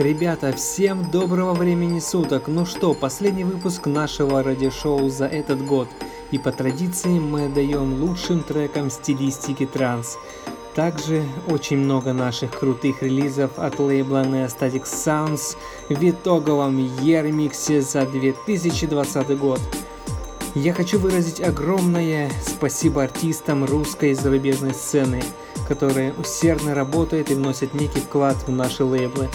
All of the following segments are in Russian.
Ребята, всем доброго времени суток. Ну что, последний выпуск нашего радиошоу за этот год. И по традиции мы даем лучшим трекам стилистики транс. Также очень много наших крутых релизов от лейбла Neostatic Sounds в итоговом Ермиксе за 2020 год. Я хочу выразить огромное спасибо артистам русской и зарубежной сцены, которые усердно работают и вносят некий вклад в наши лейблы.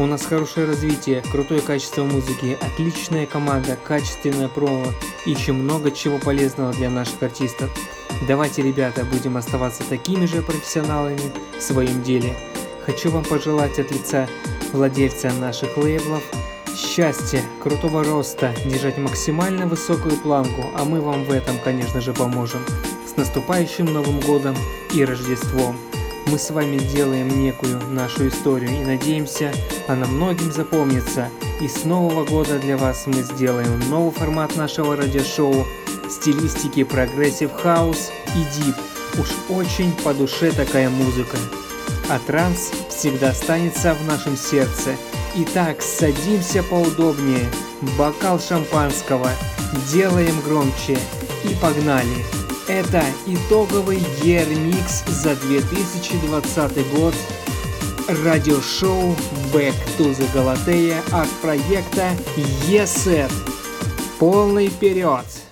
У нас хорошее развитие, крутое качество музыки, отличная команда, качественная промо и еще много чего полезного для наших артистов. Давайте, ребята, будем оставаться такими же профессионалами в своем деле. Хочу вам пожелать от лица владельца наших лейблов счастья, крутого роста, держать максимально высокую планку, а мы вам в этом, конечно же, поможем. С наступающим Новым Годом и Рождеством! Мы с вами делаем некую нашу историю и надеемся, она многим запомнится. И с Нового года для вас мы сделаем новый формат нашего радиошоу стилистики progressive house и deep. Уж очень по душе такая музыка. А транс всегда останется в нашем сердце. Итак, садимся поудобнее, бокал шампанского, делаем громче и погнали. Это итоговый Year Mix за 2020 год. Радиошоу Back to the Galatea от проекта ESET. Полный вперед!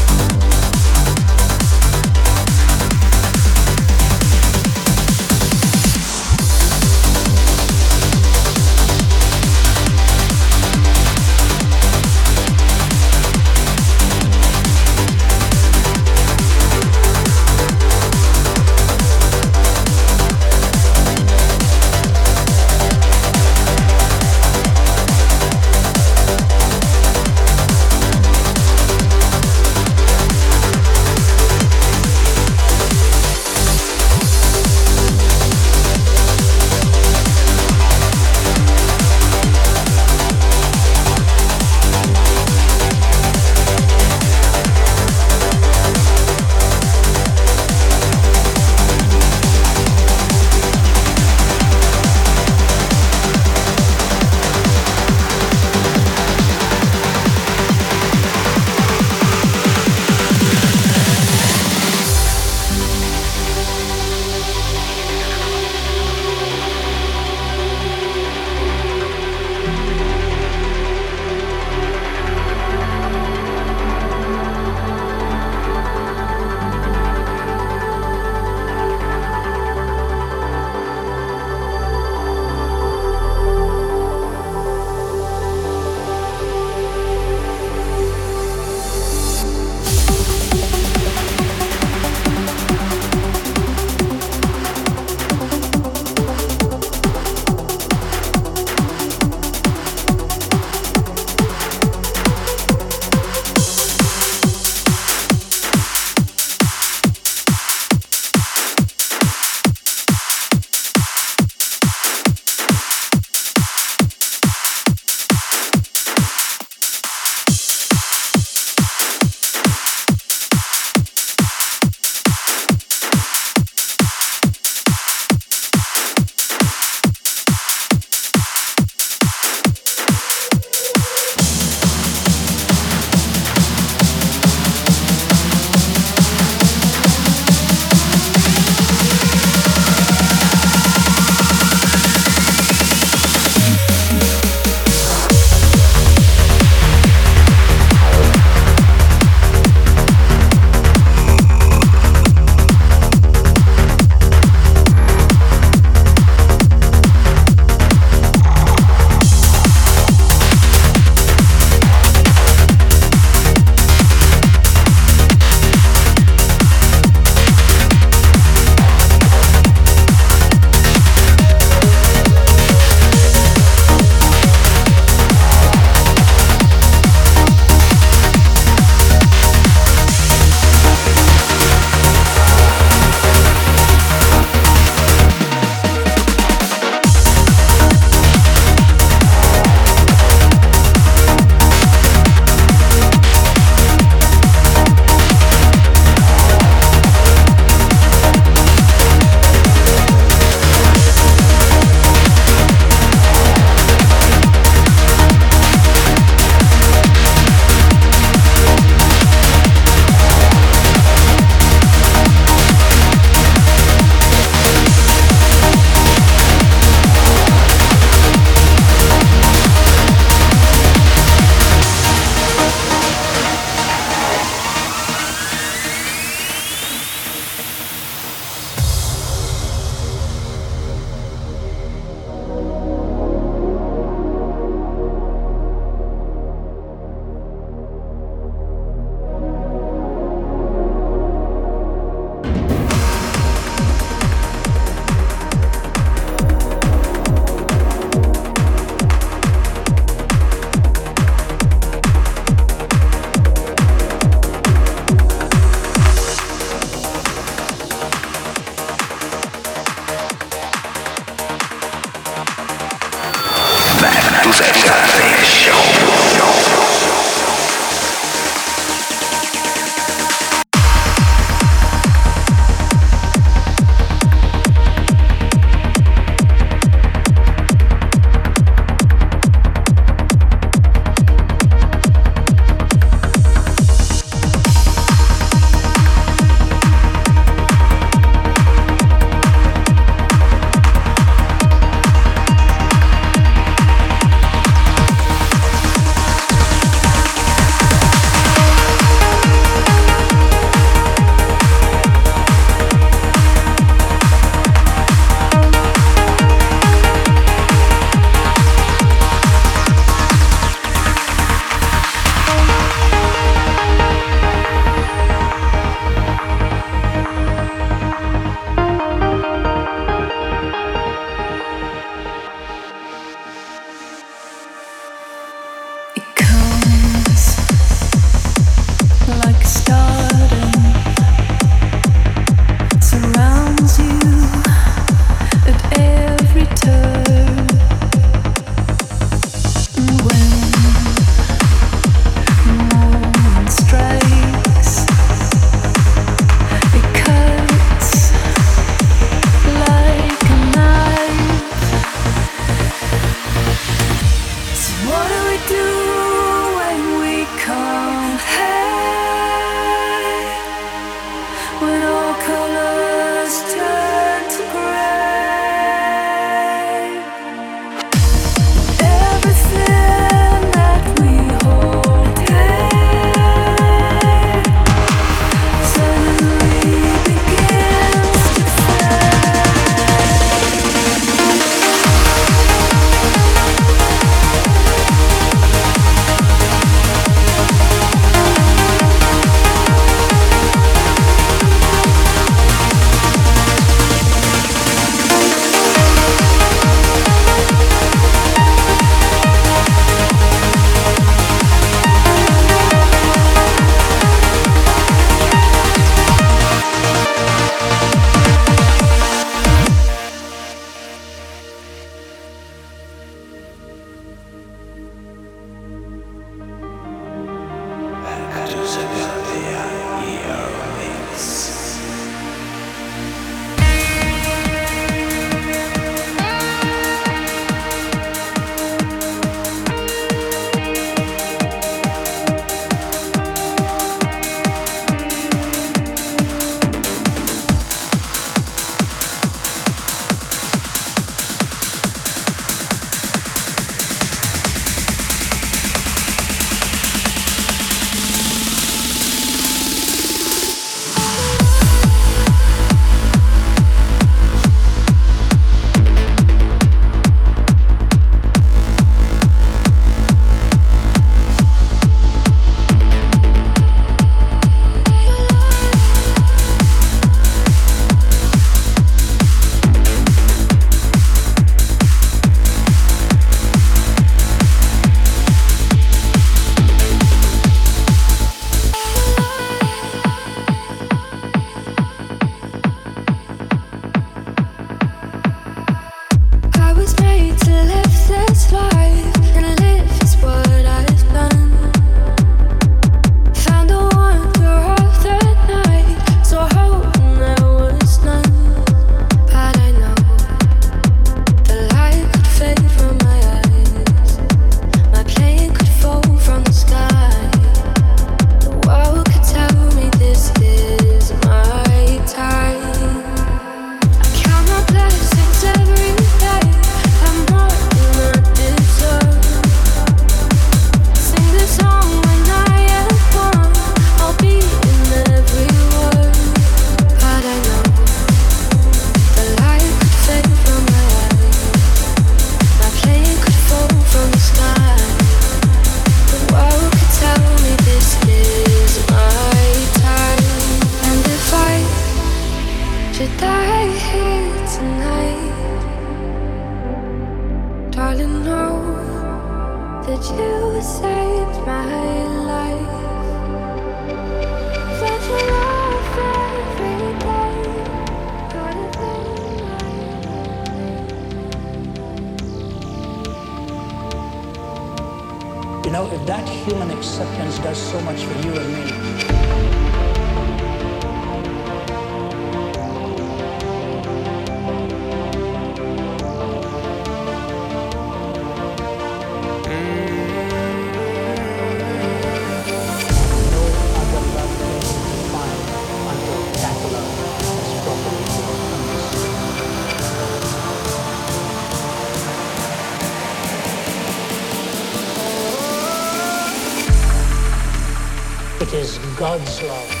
it is God's love.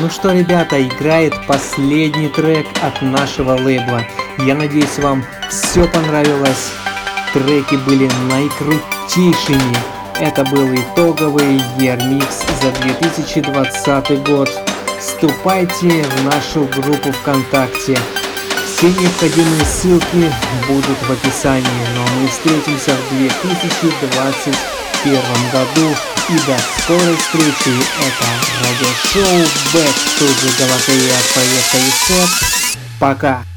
Ну что, ребята, играет последний трек от нашего лейбла. Я надеюсь, вам все понравилось. Треки были наикрутейшими. Это был итоговый Ермикс за 2020 год. Вступайте в нашу группу ВКонтакте. Все необходимые ссылки будут в описании, но мы встретимся в 2021 году. И до скорой встречи. Это радиошоу Back to the Галатея от Поверка и Сет. Пока.